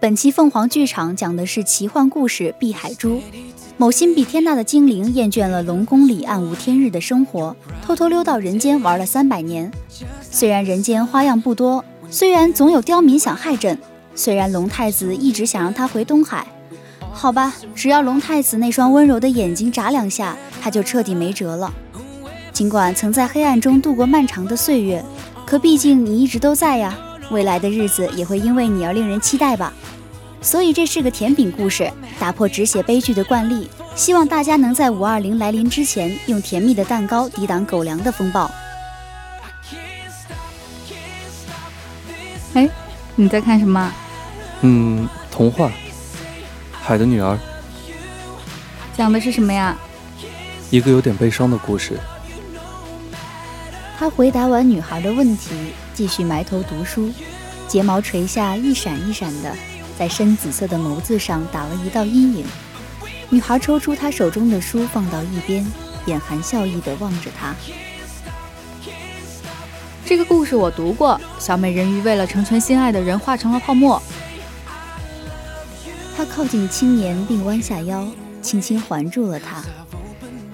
本期凤凰剧场讲的是奇幻故事《碧海珠》。某心比天大的精灵厌倦了龙宫里暗无天日的生活，偷偷溜到人间玩了三百年。虽然人间花样不多，虽然总有刁民想害朕，虽然龙太子一直想让他回东海，好吧，只要龙太子那双温柔的眼睛眨两下，他就彻底没辙了。尽管曾在黑暗中度过漫长的岁月，可毕竟你一直都在呀，未来的日子也会因为你而令人期待吧。所以这是个甜饼故事，打破只写悲剧的惯例。希望大家能在五二零来临之前，用甜蜜的蛋糕抵挡狗粮的风暴。哎，你在看什么？嗯，童话，《海的女儿》。讲的是什么呀？一个有点悲伤的故事。他回答完女孩的问题，继续埋头读书，睫毛垂下一闪一闪的。在深紫色的眸子上打了一道阴影。女孩抽出她手中的书，放到一边，眼含笑意地望着他。这个故事我读过。小美人鱼为了成全心爱的人，化成了泡沫。他靠近青年，并弯下腰，轻轻环住了他，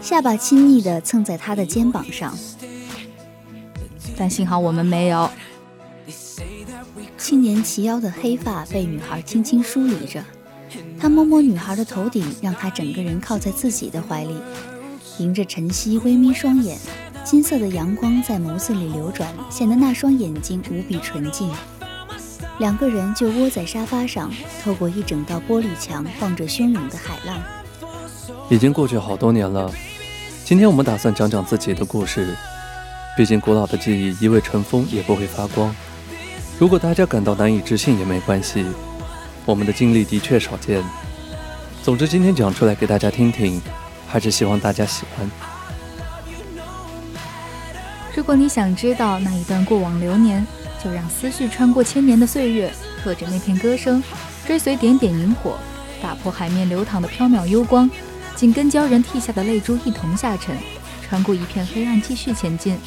下巴亲昵地蹭在他的肩膀上。但幸好我们没有。青年齐腰的黑发被女孩轻轻梳理着，他摸摸女孩的头顶，让她整个人靠在自己的怀里。迎着晨曦，微眯双眼，金色的阳光在眸子里流转，显得那双眼睛无比纯净。两个人就窝在沙发上，透过一整道玻璃墙望着汹涌的海浪。已经过去好多年了，今天我们打算讲讲自己的故事。毕竟古老的记忆，一味尘封也不会发光。如果大家感到难以置信也没关系，我们的经历的确少见。总之，今天讲出来给大家听听，还是希望大家喜欢。如果你想知道那一段过往流年，就让思绪穿过千年的岁月，刻着那片歌声，追随点点萤火，打破海面流淌的缥缈幽光，紧跟鲛人涕下的泪珠一同下沉，穿过一片黑暗继续前进，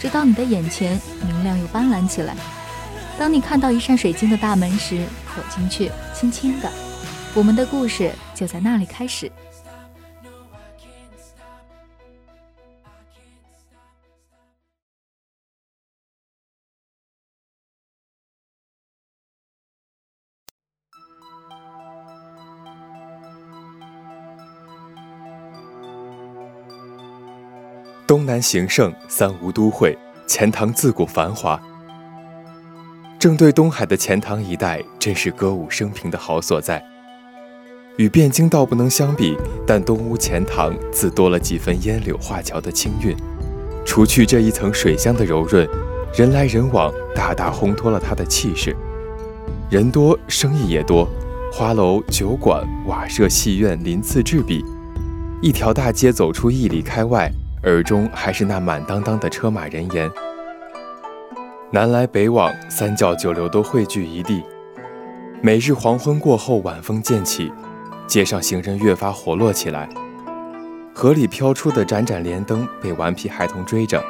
直到你的眼前明亮又斑斓起来。当你看到一扇水晶的大门时，走进去，轻轻的，我们的故事就在那里开始。东南形胜，三吴都会，钱塘自古繁华。正对东海的钱塘一带，真是歌舞升平的好所在。与汴京倒不能相比，但东吴钱塘自多了几分烟柳画桥的清韵。除去这一层水乡的柔润，人来人往，大大烘托了它的气势。人多，生意也多，花楼、酒馆、瓦舍、戏院鳞次栉比。一条大街走出一里开外，耳中还是那满当当的车马人言。南来北往，三教九流都汇聚一地。每日黄昏过后，晚风渐起，街上行人越发活络起来。河里飘出的盏盏莲灯被顽皮孩童追着，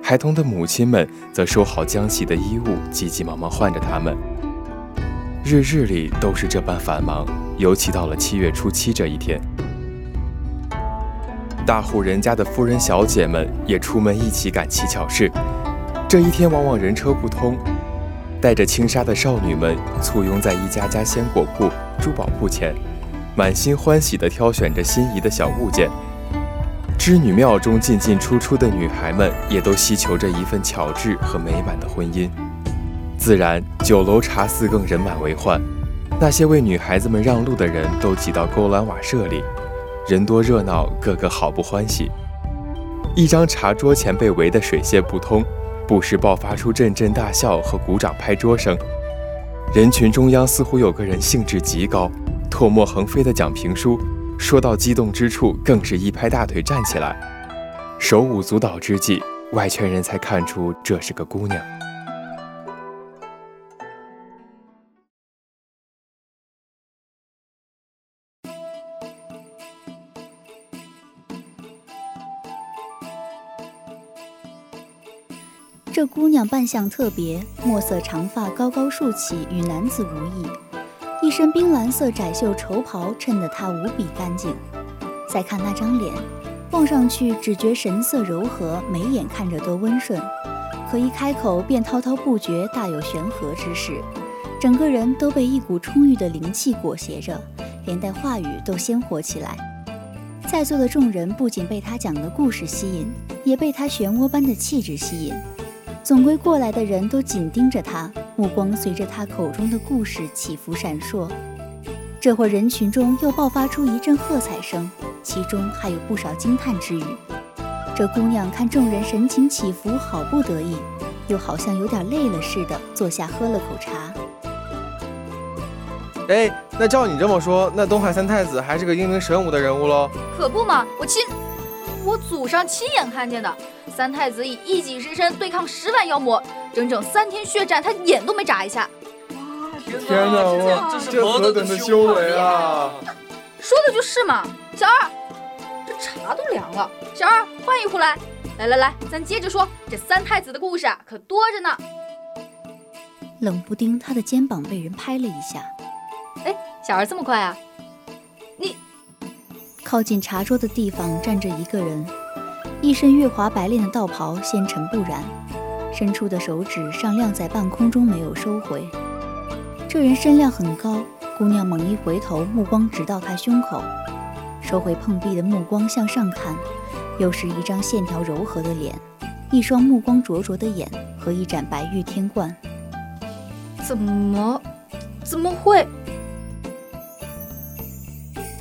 孩童的母亲们则收好将洗的衣物，急急忙忙换着他们。日日里都是这般繁忙，尤其到了七月初七这一天，大户人家的夫人小姐们也出门一起赶乞巧事。这一天往往人车不通，带着轻纱的少女们簇拥在一家家鲜果铺、珠宝铺前，满心欢喜地挑选着心仪的小物件。织女庙中进进出出的女孩们也都希求着一份巧致和美满的婚姻。自然，酒楼茶肆更人满为患。那些为女孩子们让路的人都挤到勾栏瓦舍里，人多热闹，个个好不欢喜。一张茶桌前被围得水泄不通，不时爆发出阵阵大笑和鼓掌拍桌声。人群中央似乎有个人兴致极高，唾沫横飞的讲评书，说到激动之处，更是一拍大腿站起来。手舞足蹈之际，外圈人才看出这是个姑娘。姑娘扮相特别，墨色长发高高竖起，与男子无异。一身冰蓝色窄袖绸袍衬得她无比干净。再看那张脸，望上去只觉神色柔和，眉眼看着多温顺，可一开口便滔滔不绝，大有玄和之势。整个人都被一股充裕的灵气裹挟着，连带话语都鲜活起来。在座的众人不仅被他讲的故事吸引，也被他漩涡般的气质吸引。总归过来的人都紧盯着他，目光随着他口中的故事起伏闪烁。这会儿人群中又爆发出一阵喝彩声，其中还有不少惊叹之语。这姑娘看众人神情起伏，好不得意，又好像有点累了似的，坐下喝了口茶。哎，那照你这么说，那东海三太子还是个英明神武的人物喽？可不嘛，我亲，我祖上亲眼看见的。三太子以一己之身对抗十万妖魔，整整三天血战，他眼都没眨一下。天哪，哇，这是何等的修为啊！说的就是嘛。小二，这茶都凉了。小二，换一壶来。来来来，咱接着说，这三太子的故事啊，可多着呢。冷不丁，他的肩膀被人拍了一下。哎，小二这么快啊？靠近茶桌的地方站着一个人。一身月华白练的道袍，纤尘不染，伸出的手指上亮在半空中，没有收回。这人身量很高，姑娘猛一回头，目光直到他胸口，收回碰壁的目光向上看，又是一张线条柔和的脸，一双目光灼灼的眼和一盏白玉天冠。怎么，怎么会？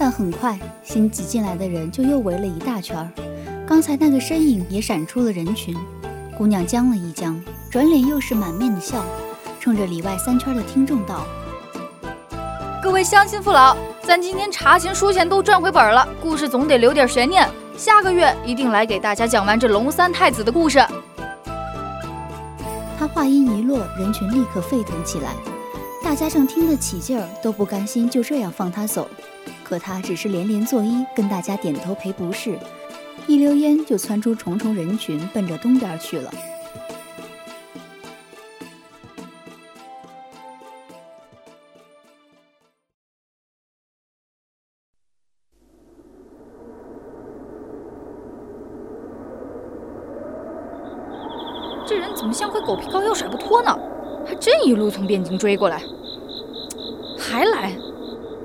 但很快，新挤进来的人就又围了一大圈儿。刚才那个身影也闪出了人群，姑娘僵了一僵，转脸又是满面的笑，冲着里外三圈的听众道：“各位乡亲父老，咱今天茶钱书钱都赚回本了，故事总得留点悬念，下个月一定来给大家讲完这龙三太子的故事。”他话音一落，人群立刻沸腾起来，大家正听得起劲儿，都不甘心就这样放他走，可他只是连连作揖，跟大家点头赔不是。一溜烟就窜出重重人群，奔着东边去了。这人怎么像块狗皮膏药甩不脱呢？还真一路从汴京追过来，还来。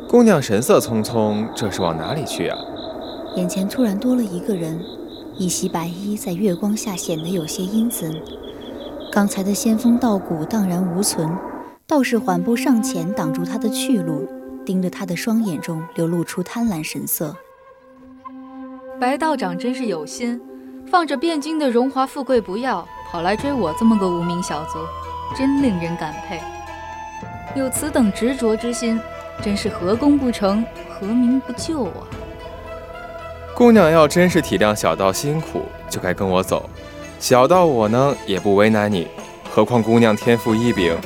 姑娘神色匆匆，这是往哪里去啊？眼前突然多了一个人，一袭白衣在月光下显得有些阴森。刚才的仙风道骨荡然无存，道士缓步上前挡住他的去路，盯着他的双眼中流露出贪婪神色。白道长真是有心，放着汴京的荣华富贵不要，跑来追我这么个无名小卒，真令人感佩。有此等执着之心，真是何功不成，何名不就啊！姑娘要真是体谅小道辛苦，就该跟我走。小道我呢也不为难你，何况姑娘天赋异禀，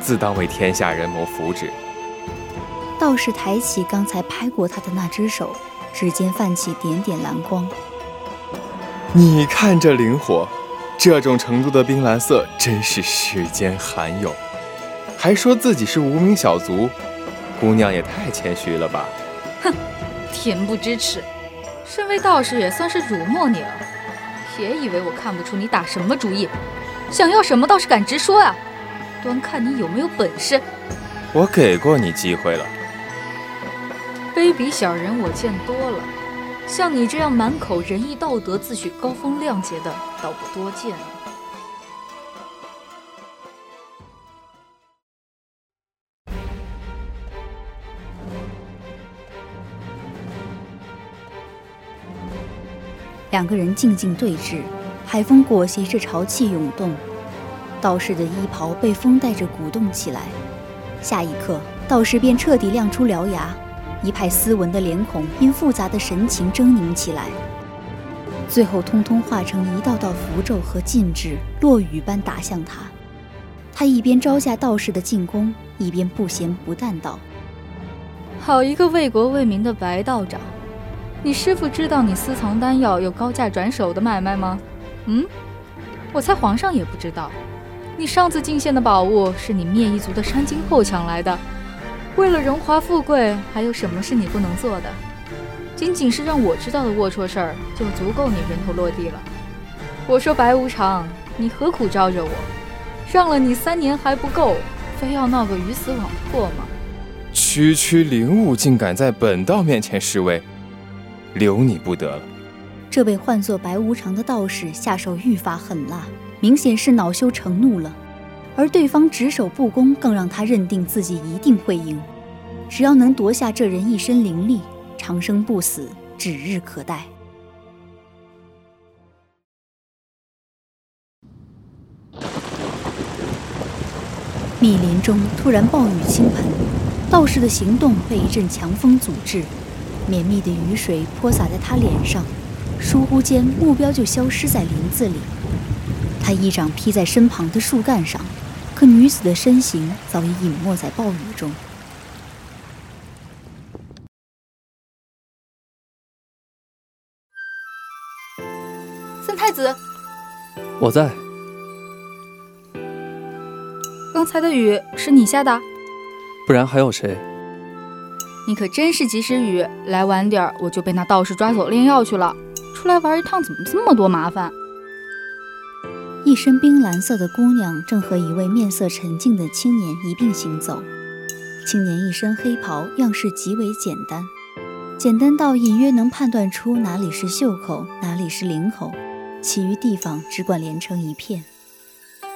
自当为天下人谋福祉。道士抬起刚才拍过他的那只手，指尖泛起点点蓝光。你看这灵火，这种程度的冰蓝色真是世间罕有。还说自己是无名小卒，姑娘也太谦虚了吧？哼，恬不知耻。身为道士，也算是辱没你了。别以为我看不出你打什么主意，想要什么倒是敢直说啊！端看你有没有本事。我给过你机会了。卑鄙小人我见多了，像你这样满口仁义道德、自诩高风亮节的，倒不多见。两个人静静对峙，海风裹挟着潮气涌动，道士的衣袍被风带着鼓动起来。下一刻，道士便彻底亮出獠牙，一派斯文的脸孔因复杂的神情狰狞起来，最后通通化成一道道符咒和禁制，落雨般打向他。他一边招架道士的进攻，一边不咸不淡道：“好一个为国为民的白道长！”你师傅知道你私藏丹药有高价转手的买卖吗？嗯，我猜皇上也不知道。你上次进献的宝物是你灭一族的山精后抢来的。为了荣华富贵，还有什么是你不能做的？仅仅是让我知道的龌龊事儿，就足够你人头落地了。我说白无常，你何苦招惹我？让了你三年还不够，非要闹个鱼死网破吗？区区灵物竟敢在本道面前示威！留你不得了！这位唤作白无常的道士下手愈发狠辣，明显是恼羞成怒了。而对方只守不攻，更让他认定自己一定会赢。只要能夺下这人一身灵力，长生不死指日可待。密林中突然暴雨倾盆，道士的行动被一阵强风阻滞。绵密的雨水泼洒在他脸上，疏忽间目标就消失在林子里。他一掌劈在身旁的树干上，可女子的身形早已隐没在暴雨中。三太子，我在。刚才的雨是你下的？不然还有谁？你可真是及时雨，来晚点儿我就被那道士抓走炼药去了。出来玩一趟怎么这么多麻烦？一身冰蓝色的姑娘正和一位面色沉静的青年一并行走。青年一身黑袍，样式极为简单，简单到隐约能判断出哪里是袖口，哪里是领口，其余地方只管连成一片。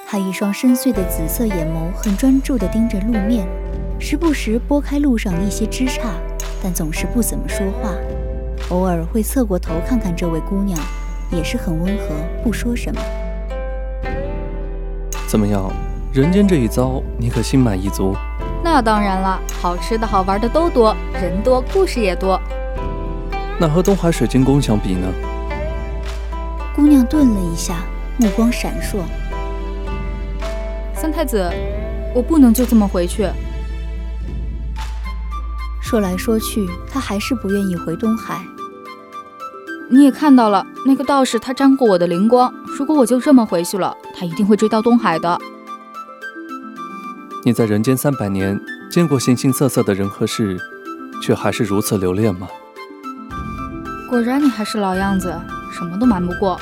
他一双深邃的紫色眼眸很专注地盯着路面。时不时拨开路上一些枝杈，但总是不怎么说话。偶尔会侧过头看看这位姑娘，也是很温和，不说什么。怎么样，人间这一遭，你可心满意足？那当然了，好吃的好玩的都多，人多故事也多。那和东海水晶宫相比呢？姑娘顿了一下，目光闪烁。三太子，我不能就这么回去。说来说去，他还是不愿意回东海。你也看到了，那个道士他沾过我的灵光。如果我就这么回去了，他一定会追到东海的。你在人间三百年，见过形形色色的人和事，却还是如此留恋吗？果然，你还是老样子，什么都瞒不过。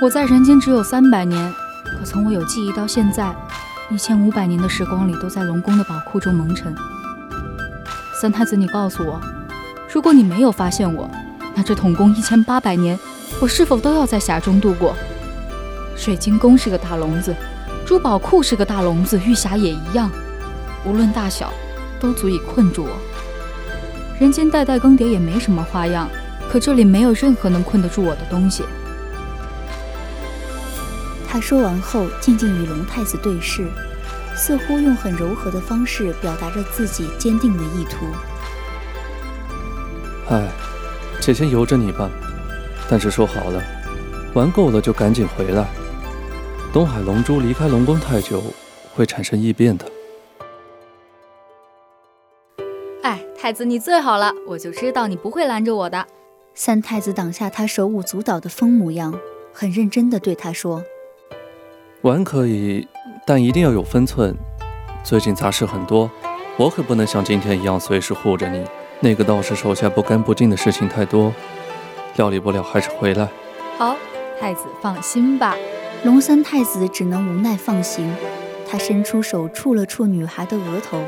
我在人间只有三百年，可从我有记忆到现在，一千五百年的时光里，都在龙宫的宝库中蒙尘。三太子，你告诉我，如果你没有发现我，那这统共一千八百年，我是否都要在匣中度过？水晶宫是个大笼子，珠宝库是个大笼子，玉匣也一样，无论大小，都足以困住我。人间代代更迭也没什么花样，可这里没有任何能困得住我的东西。他说完后，静静与龙太子对视。似乎用很柔和的方式表达着自己坚定的意图。唉，且先由着你吧。但是说好了，玩够了就赶紧回来。东海龙珠离开龙宫太久，会产生异变的。哎，太子你最好了，我就知道你不会拦着我的。三太子挡下他手舞足蹈的疯模样，很认真地对他说：“玩可以。”但一定要有分寸。最近杂事很多，我可不能像今天一样随时护着你。那个道士手下不干不净的事情太多，料理不了还是回来。好，太子放心吧。龙三太子只能无奈放行。他伸出手触了触女孩的额头，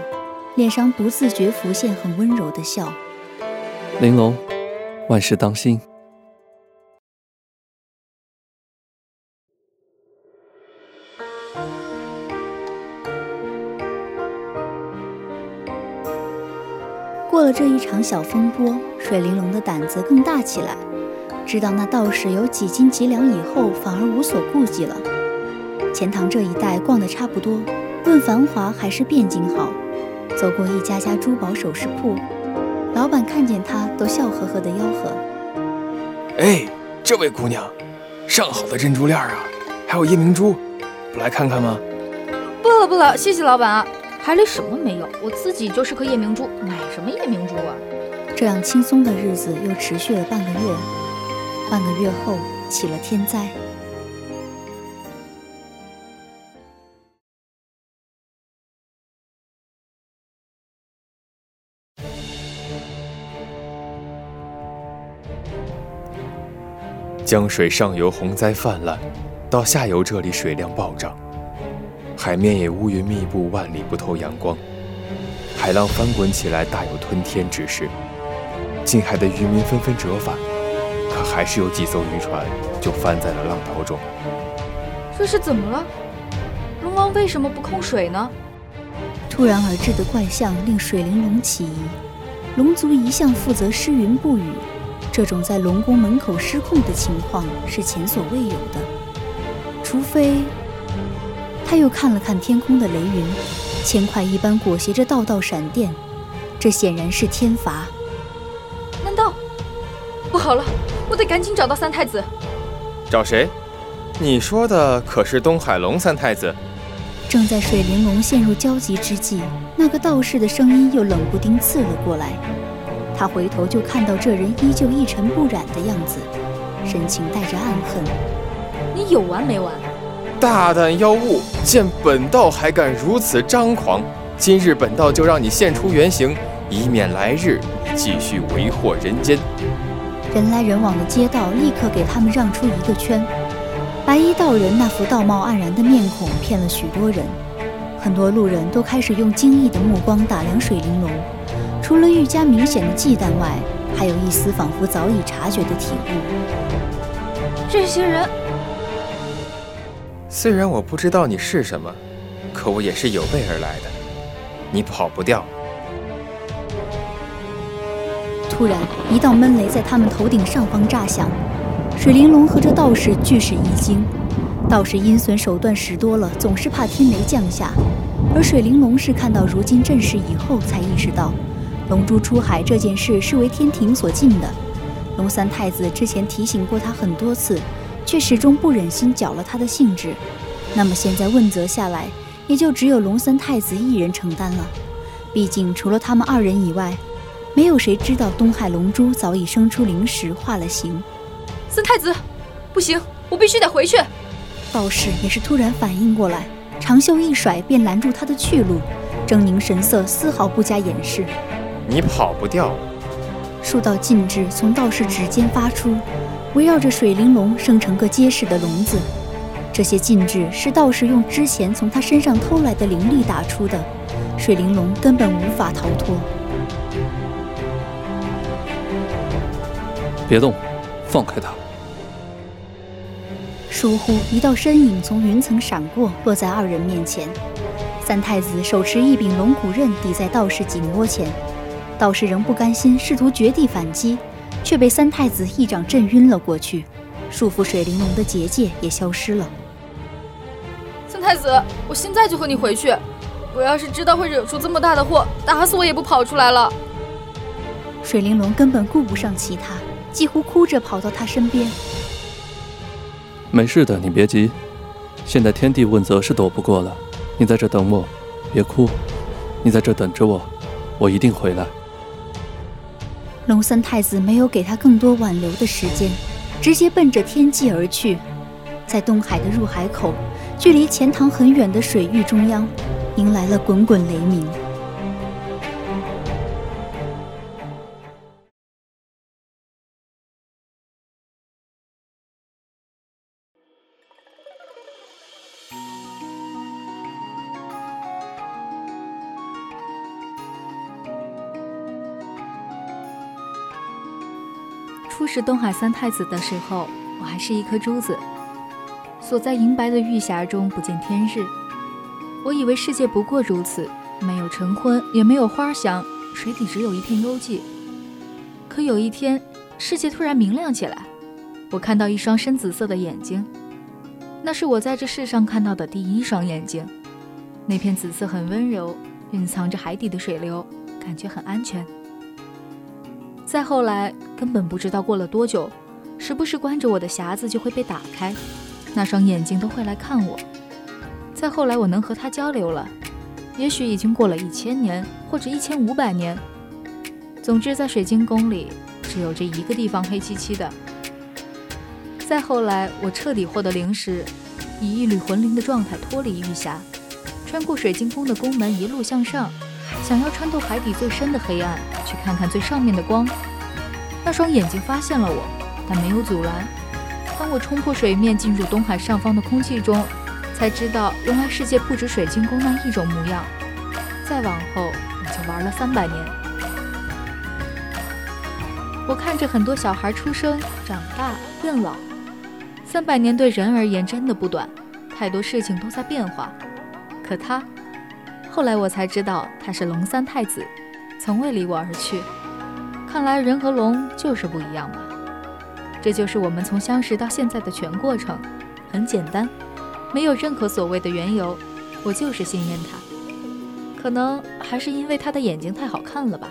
脸上不自觉浮现很温柔的笑。玲珑，万事当心。这一场小风波，水玲珑的胆子更大起来。知道那道士有几斤几两以后，反而无所顾忌了。钱塘这一带逛得差不多，论繁华还是汴京好。走过一家家珠宝首饰铺，老板看见他都笑呵呵的吆喝：“哎，这位姑娘，上好的珍珠链啊，还有夜明珠，不来看看吗？”“不了不了，谢谢老板啊，海里什么没有，我自己就是颗夜明珠，买什么夜明珠啊？”这样轻松的日子又持续了半个月。半个月后，起了天灾。江水上游洪灾泛滥，到下游这里水量暴涨，海面也乌云密布，万里不透阳光，海浪翻滚起来，大有吞天之势。近海的渔民纷纷折返。可还是有几艘渔船就翻在了浪涛中。这是怎么了？龙王为什么不控水呢？突然而至的怪象令水玲珑起疑。龙族一向负责施云布雨，这种在龙宫门口失控的情况是前所未有的。除非……他又看了看天空的雷云，铅块一般裹挟着道道闪电，这显然是天罚。难道？不好了！我得赶紧找到三太子。找谁？你说的可是东海龙三太子？正在水玲珑陷入焦急之际，那个道士的声音又冷不丁刺了过来。他回头就看到这人依旧一尘不染的样子，神情带着暗恨。你有完没完？大胆妖物，见本道还敢如此张狂！今日本道就让你现出原形，以免来日继续为祸人间。人来人往的街道立刻给他们让出一个圈。白衣道人那副道貌岸然的面孔骗了许多人，很多路人都开始用惊异的目光打量水玲珑，除了愈加明显的忌惮外，还有一丝仿佛早已察觉的体悟。这些人，虽然我不知道你是什么，可我也是有备而来的，你跑不掉。突然，一道闷雷在他们头顶上方炸响，水玲珑和这道士俱是一惊。道士阴损手段使多了，总是怕天雷降下；而水玲珑是看到如今阵势以后，才意识到龙珠出海这件事是为天庭所禁的。龙三太子之前提醒过他很多次，却始终不忍心搅了他的兴致。那么现在问责下来，也就只有龙三太子一人承担了。毕竟除了他们二人以外，没有谁知道东海龙珠早已生出灵石，化了形。三太子，不行，我必须得回去。道士也是突然反应过来，长袖一甩，便拦住他的去路，狰狞神色丝毫不加掩饰。你跑不掉。数道禁制从道士指尖发出，围绕着水玲珑生成个结实的笼子。这些禁制是道士用之前从他身上偷来的灵力打出的，水玲珑根本无法逃脱。别动，放开他！疏忽，一道身影从云层闪过，落在二人面前。三太子手持一柄龙骨刃抵在道士颈窝前，道士仍不甘心，试图绝地反击，却被三太子一掌震晕了过去。束缚水玲珑的结界也消失了。三太子，我现在就和你回去。我要是知道会惹出这么大的祸，打死我也不跑出来了。水玲珑根本顾不上其他。几乎哭着跑到他身边。没事的，你别急。现在天地问责是躲不过了，你在这等我，别哭。你在这等着我，我一定回来。龙三太子没有给他更多挽留的时间，直接奔着天际而去。在东海的入海口，距离钱塘很远的水域中央，迎来了滚滚雷鸣。东海三太子的时候，我还是一颗珠子，锁在银白的玉匣中，不见天日。我以为世界不过如此，没有晨昏，也没有花香，水底只有一片幽寂。可有一天，世界突然明亮起来，我看到一双深紫色的眼睛，那是我在这世上看到的第一双眼睛。那片紫色很温柔，蕴藏着海底的水流，感觉很安全。再后来，根本不知道过了多久，时不时关着我的匣子就会被打开，那双眼睛都会来看我。再后来，我能和他交流了，也许已经过了一千年，或者一千五百年。总之，在水晶宫里，只有这一个地方黑漆漆的。再后来，我彻底获得灵石，以一缕魂灵的状态脱离玉匣。穿过水晶宫的宫门，一路向上，想要穿透海底最深的黑暗，去看看最上面的光。那双眼睛发现了我，但没有阻拦。当我冲破水面，进入东海上方的空气中，才知道原来世界不止水晶宫那一种模样。再往后，我就玩了三百年。我看着很多小孩出生、长大、变老。三百年对人而言真的不短，太多事情都在变化。可他，后来我才知道他是龙三太子，从未离我而去。看来人和龙就是不一样吧。这就是我们从相识到现在的全过程，很简单，没有任何所谓的缘由，我就是信任他。可能还是因为他的眼睛太好看了吧。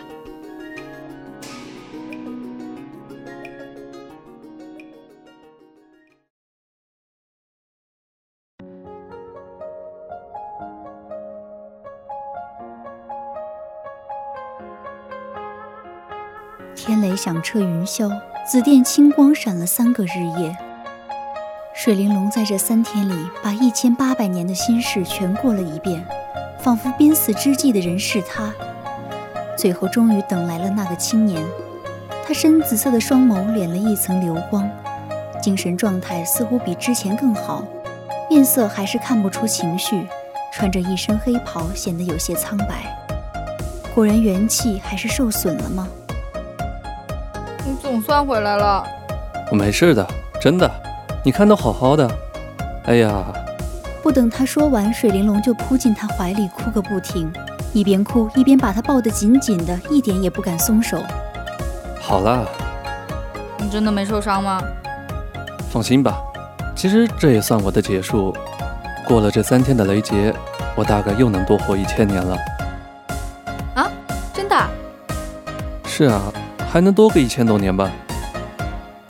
天雷响彻云霄，紫电青光闪了三个日夜。水玲珑在这三天里，把一千八百年的心事全过了一遍，仿佛濒死之际的人是他。最后终于等来了那个青年，他深紫色的双眸敛了一层流光，精神状态似乎比之前更好，面色还是看不出情绪，穿着一身黑袍，显得有些苍白。果然元气还是受损了吗？你总算回来了，我没事的，真的，你看都好好的。哎呀，不等他说完，水玲珑就扑进他怀里，哭个不停，一边哭一边把他抱得紧紧的，一点也不敢松手。好了，你真的没受伤吗？放心吧，其实这也算我的结束。过了这三天的雷劫，我大概又能多活一千年了。啊，真的？是啊。还能多个一千多年吧？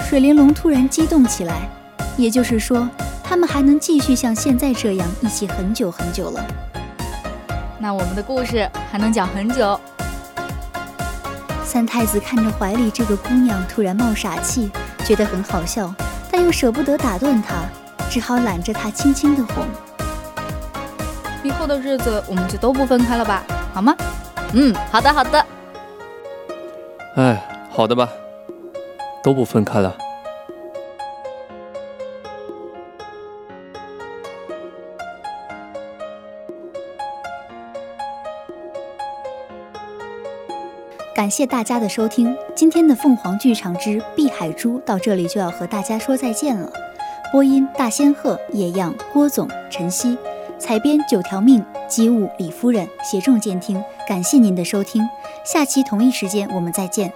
水玲珑突然激动起来，也就是说，他们还能继续像现在这样一起很久很久了。那我们的故事还能讲很久。三太子看着怀里这个姑娘突然冒傻气，觉得很好笑，但又舍不得打断她，只好揽着她轻轻的哄。以后的日子我们就都不分开了吧，好吗？嗯，好的，好的。好的吧，都不分开了。感谢大家的收听，今天的凤凰剧场之碧海珠到这里就要和大家说再见了。播音：大仙鹤、叶样、郭总、晨曦；采编：九条命、机务、李夫人；协众监听。感谢您的收听，下期同一时间我们再见。